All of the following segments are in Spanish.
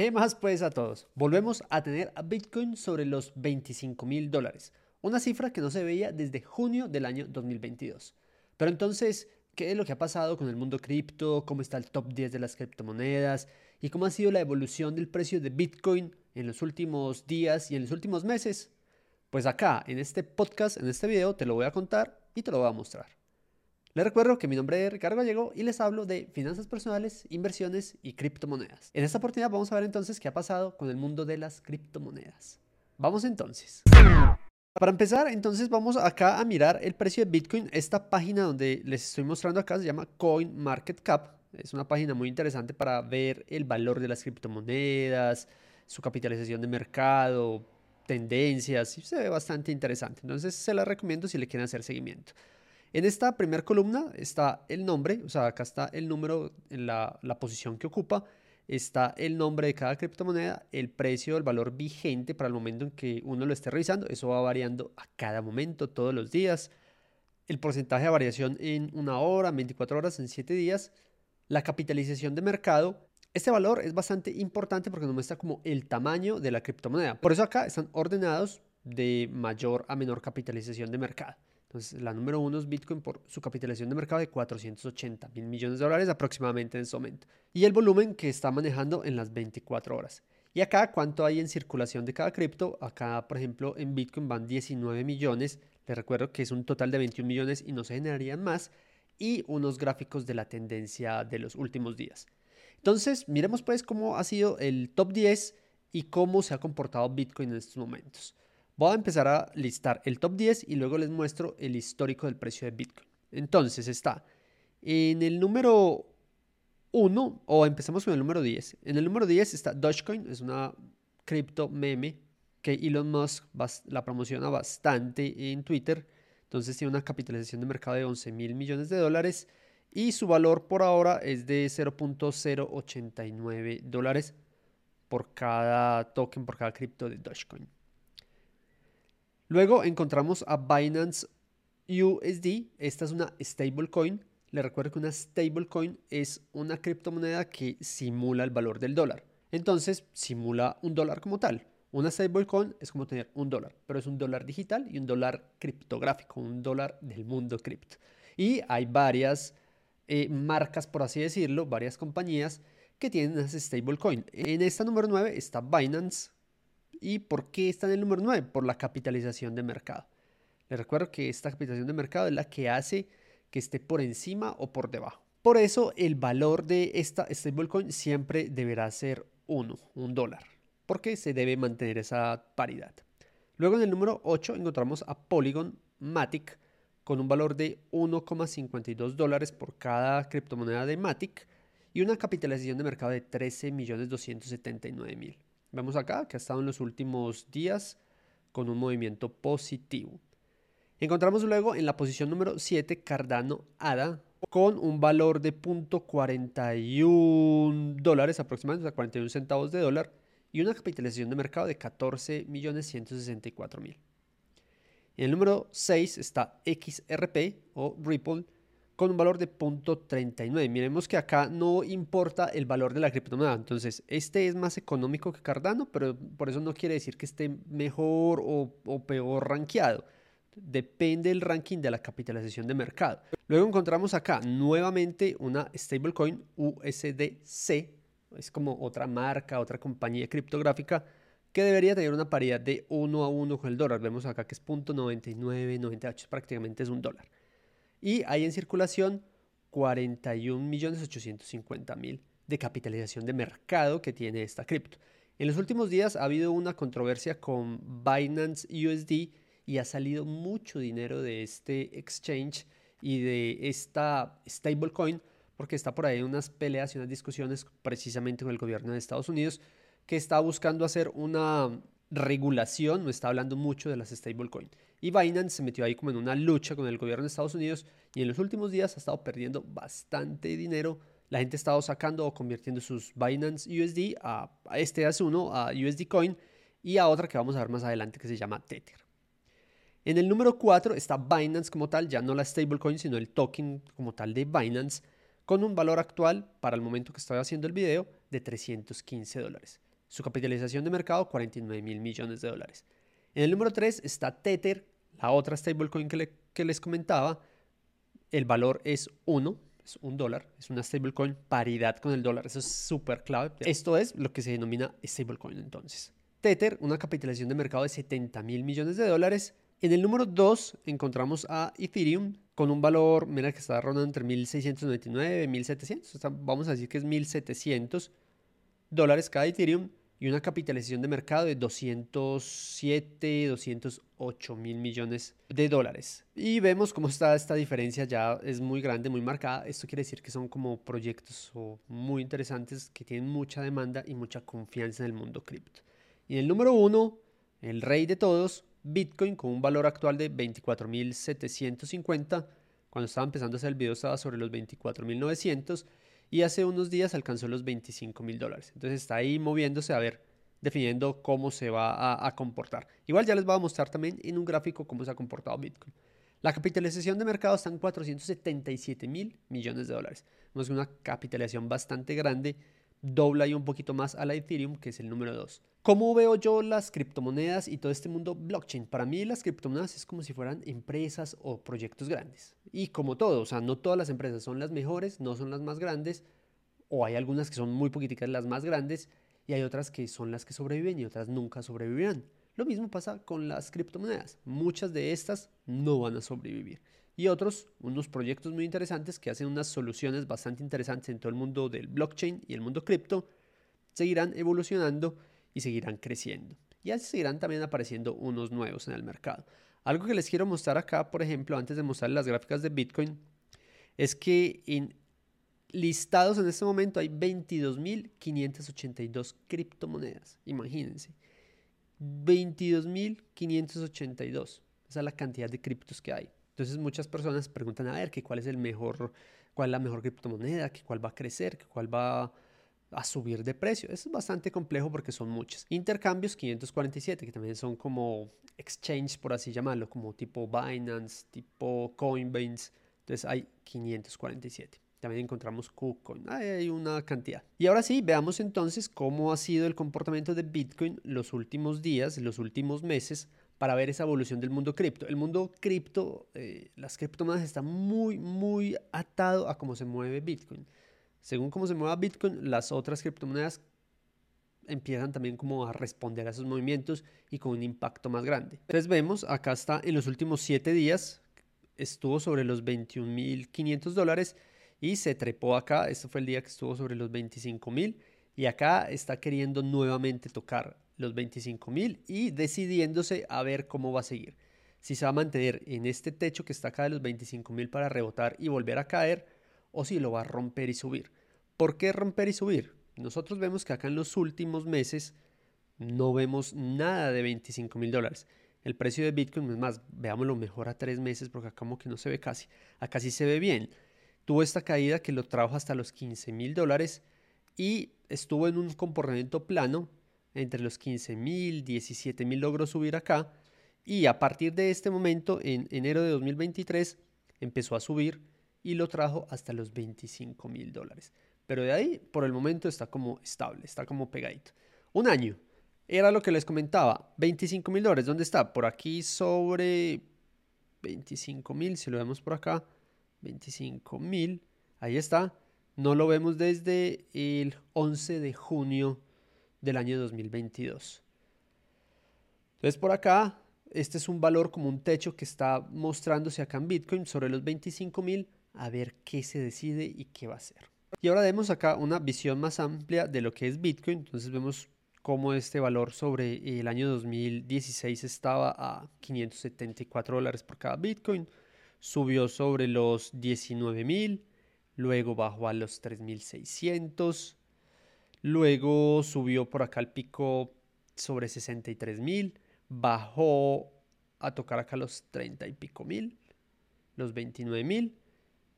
¿Qué más pues a todos? Volvemos a tener a Bitcoin sobre los 25 mil dólares, una cifra que no se veía desde junio del año 2022. Pero entonces, ¿qué es lo que ha pasado con el mundo cripto? ¿Cómo está el top 10 de las criptomonedas? ¿Y cómo ha sido la evolución del precio de Bitcoin en los últimos días y en los últimos meses? Pues acá, en este podcast, en este video, te lo voy a contar y te lo voy a mostrar. Les recuerdo que mi nombre es Ricardo Gallego y les hablo de finanzas personales, inversiones y criptomonedas. En esta oportunidad vamos a ver entonces qué ha pasado con el mundo de las criptomonedas. Vamos entonces. Para empezar, entonces vamos acá a mirar el precio de Bitcoin. Esta página donde les estoy mostrando acá se llama CoinMarketCap. Es una página muy interesante para ver el valor de las criptomonedas, su capitalización de mercado, tendencias. Se ve bastante interesante. Entonces se la recomiendo si le quieren hacer seguimiento. En esta primera columna está el nombre, o sea, acá está el número en la, posición que ocupa, está el nombre de cada criptomoneda, el precio, el valor vigente para el momento en que uno lo esté revisando, eso va variando a cada momento, todos los días, el porcentaje de variación en una hora, 24 horas, en 7 días, la capitalización de mercado. Este valor es bastante importante porque nos muestra como el tamaño de la criptomoneda. Por eso acá están ordenados de mayor a menor capitalización de mercado. Entonces, la número uno es Bitcoin por su capitalización de mercado de 480 mil millones de dólares aproximadamente en este momento. Y el volumen que está manejando en las 24 horas. Y acá, ¿cuánto hay en circulación de cada cripto? Acá, por ejemplo, en Bitcoin van 19 millones. Les recuerdo que es un total de 21 millones y no se generarían más. Y unos gráficos de la tendencia de los últimos días. Entonces, miremos pues cómo ha sido el top 10 y cómo se ha comportado Bitcoin en estos momentos. Voy a empezar a listar el top 10 y luego les muestro el histórico del precio de Bitcoin. Entonces está en el número 1, o empezamos con el número 10. En el número 10 está Dogecoin, es una cripto meme que Elon Musk la promociona bastante en Twitter. Entonces tiene una capitalización de mercado de 11 mil millones de dólares y su valor por ahora es de 0.089 dólares por cada token, por cada cripto de Dogecoin. Luego encontramos a Binance USD. Esta es una stablecoin. Le recuerdo que una stablecoin es una criptomoneda que simula el valor del dólar. Entonces, simula un dólar como tal. Una stablecoin es como tener un dólar, pero es un dólar digital y un dólar criptográfico, un dólar del mundo cripto. Y hay varias eh, marcas, por así decirlo, varias compañías que tienen esas stablecoin. En esta número 9 está Binance, ¿Y por qué está en el número 9? Por la capitalización de mercado. Les recuerdo que esta capitalización de mercado es la que hace que esté por encima o por debajo. Por eso el valor de esta stablecoin siempre deberá ser 1, un dólar, porque se debe mantener esa paridad. Luego en el número 8 encontramos a Polygon Matic con un valor de 1,52 dólares por cada criptomoneda de Matic y una capitalización de mercado de 13.279.000. Vemos acá que ha estado en los últimos días con un movimiento positivo. Encontramos luego en la posición número 7 Cardano ADA con un valor de 0.41 dólares aproximadamente, o sea, 41 centavos de dólar y una capitalización de mercado de 14.164.000. En el número 6 está XRP o Ripple con un valor de 0.39. Miremos que acá no importa el valor de la criptomoneda. Entonces, este es más económico que Cardano, pero por eso no quiere decir que esté mejor o, o peor rankeado. Depende del ranking de la capitalización de mercado. Luego encontramos acá nuevamente una stablecoin USDC. Es como otra marca, otra compañía criptográfica que debería tener una paridad de 1 a 1 con el dólar. Vemos acá que es 0.9998, prácticamente es un dólar y hay en circulación 41.850.000 de capitalización de mercado que tiene esta cripto. En los últimos días ha habido una controversia con Binance USD y ha salido mucho dinero de este exchange y de esta stablecoin porque está por ahí unas peleas y unas discusiones precisamente con el gobierno de Estados Unidos que está buscando hacer una regulación, no está hablando mucho de las stablecoins. Y Binance se metió ahí como en una lucha con el gobierno de Estados Unidos y en los últimos días ha estado perdiendo bastante dinero. La gente ha estado sacando o convirtiendo sus Binance USD a, este hace uno, a USD Coin y a otra que vamos a ver más adelante que se llama Tether. En el número 4 está Binance como tal, ya no la stablecoin, sino el token como tal de Binance, con un valor actual para el momento que estoy haciendo el video de 315 dólares. Su capitalización de mercado 49 mil millones de dólares. En el número 3 está Tether, la otra stablecoin que, que les comentaba. El valor es 1, es un dólar, es una stablecoin paridad con el dólar. Eso es súper clave. Esto es lo que se denomina stablecoin entonces. Tether, una capitalización de mercado de 70 mil millones de dólares. En el número 2 encontramos a Ethereum con un valor, mira que está rondando entre 1.699 y 1.700. vamos a decir que es 1.700 dólares cada Ethereum y una capitalización de mercado de 207, 208 mil millones de dólares. Y vemos cómo está esta diferencia ya es muy grande, muy marcada. Esto quiere decir que son como proyectos muy interesantes que tienen mucha demanda y mucha confianza en el mundo cripto. Y el número uno, el rey de todos, Bitcoin con un valor actual de 24.750. Cuando estaba empezando a hacer el video estaba sobre los 24.900 y hace unos días alcanzó los 25 mil dólares. Entonces está ahí moviéndose a ver, definiendo cómo se va a, comportar. Igual ya les voy a mostrar también en un gráfico cómo se ha comportado Bitcoin. La capitalización de mercado está en 477 mil millones de dólares. Es una capitalización bastante grande, dobla y un poquito más a la Ethereum, que es el número 2. ¿Cómo veo yo las criptomonedas y todo este mundo blockchain? Para mí las criptomonedas es como si fueran empresas o proyectos grandes. Y como todo, o sea, no todas las empresas son las mejores, no son las más grandes, o hay algunas que son muy poquiticas las más grandes, y hay otras que son las que sobreviven y otras nunca sobrevivirán. Lo mismo pasa con las criptomonedas. Muchas de estas no van a sobrevivir. Y otros, unos proyectos muy interesantes que hacen unas soluciones bastante interesantes en todo el mundo del blockchain y el mundo cripto, seguirán evolucionando y seguirán creciendo. Y así seguirán también apareciendo unos nuevos en el mercado. Algo que les quiero mostrar acá, por ejemplo, antes de mostrar las gráficas de Bitcoin, es que en listados en este momento hay 22.582 criptomonedas. Imagínense. 22.582. Esa es la cantidad de criptos que hay. Entonces muchas personas preguntan a ver que cuál es el mejor, cuál es la mejor criptomoneda, que cuál va a crecer, que cuál va a subir de precio. Eso es bastante complejo porque son muchas. Intercambios 547, que también son como exchange, por así llamarlo, como tipo Binance, tipo Coinbase. Entonces hay 547. También encontramos KuCoin. Hay una cantidad. Y ahora sí, veamos entonces cómo ha sido el comportamiento de Bitcoin los últimos días, los últimos meses, para ver esa evolución del mundo cripto. El mundo cripto, eh, las criptomonedas están muy, muy atado a cómo se mueve Bitcoin según cómo se mueva Bitcoin, las otras criptomonedas empiezan también como a responder a esos movimientos y con un impacto más grande. Entonces vemos, acá está en los últimos 7 días, estuvo sobre los 21.500 dólares y se trepó acá, este fue el día que estuvo sobre los 25.000 y acá está queriendo nuevamente tocar los 25.000 y decidiéndose a ver cómo va a seguir. Si se va a mantener en este techo que está acá de los 25.000 para rebotar y volver a caer o si lo va a romper y subir. ¿Por qué romper y subir? Nosotros vemos que acá en los últimos meses no vemos nada de 25 mil dólares. El precio de Bitcoin, es más, veámoslo mejor a tres meses porque acá como que no se ve casi. Acá sí se ve bien. Tuvo esta caída que lo trajo hasta los 15 mil dólares y estuvo en un comportamiento plano entre los 15 mil, 17 mil logró subir acá y a partir de este momento, en enero de 2023, empezó a subir y lo trajo hasta los 25 mil dólares. Pero de ahí, por el momento, está como estable, está como pegadito. Un año. Era lo que les comentaba. 25 mil dólares. ¿Dónde está? Por aquí sobre 25 mil. Si lo vemos por acá. 25 mil. Ahí está. No lo vemos desde el 11 de junio del año 2022. Entonces por acá, este es un valor como un techo que está mostrándose acá en Bitcoin sobre los 25 mil a ver qué se decide y qué va a hacer. Y ahora vemos acá una visión más amplia de lo que es Bitcoin. Entonces vemos cómo este valor sobre el año 2016 estaba a 574 dólares por cada Bitcoin. Subió sobre los 19 mil, luego bajó a los 3600, luego subió por acá al pico sobre 63 mil, bajó a tocar acá los 30 y pico mil, los 29 mil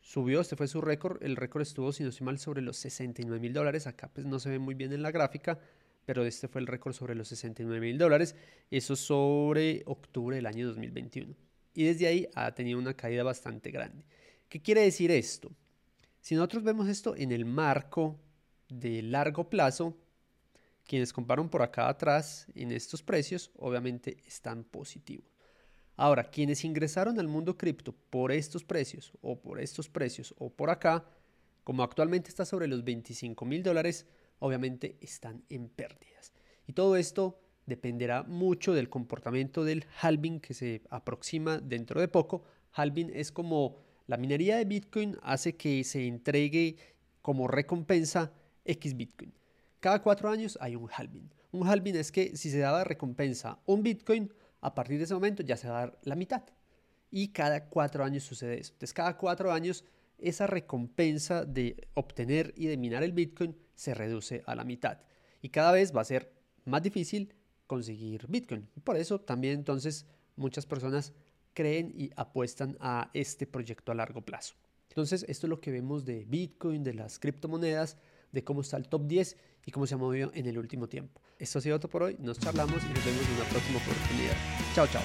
subió, este fue su récord, el récord estuvo, si no estoy mal, sobre los 69 mil dólares, acá pues no se ve muy bien en la gráfica, pero este fue el récord sobre los 69 mil dólares, eso sobre octubre del año 2021. Y desde ahí ha tenido una caída bastante grande. ¿Qué quiere decir esto? Si nosotros vemos esto en el marco de largo plazo, Quienes compraron por acá atrás en estos precios, obviamente están positivos. Ahora, quienes ingresaron al mundo cripto por estos precios o por estos precios o por acá, como actualmente está sobre los 25 mil dólares, obviamente están en pérdidas. Y todo esto dependerá mucho del comportamiento del halving que se aproxima dentro de poco. Halving es como la minería de Bitcoin hace que se entregue como recompensa X Bitcoin. Cada cuatro años hay un halving. Un halving es que si se daba recompensa un Bitcoin, a partir de ese momento ya se va a dar la mitad. Y cada cuatro años sucede eso. Entonces cada cuatro años esa recompensa de obtener y de minar el Bitcoin se reduce a la mitad. Y cada vez va a ser más difícil conseguir Bitcoin. Por eso también entonces muchas personas creen y apuestan a este proyecto a largo plazo. Entonces esto es lo que vemos de Bitcoin, de las criptomonedas, de cómo está el top 10 y cómo se ha movido en el último tiempo. Esto ha sido todo por hoy, nos charlamos y nos vemos en una próxima oportunidad. Chao, chao.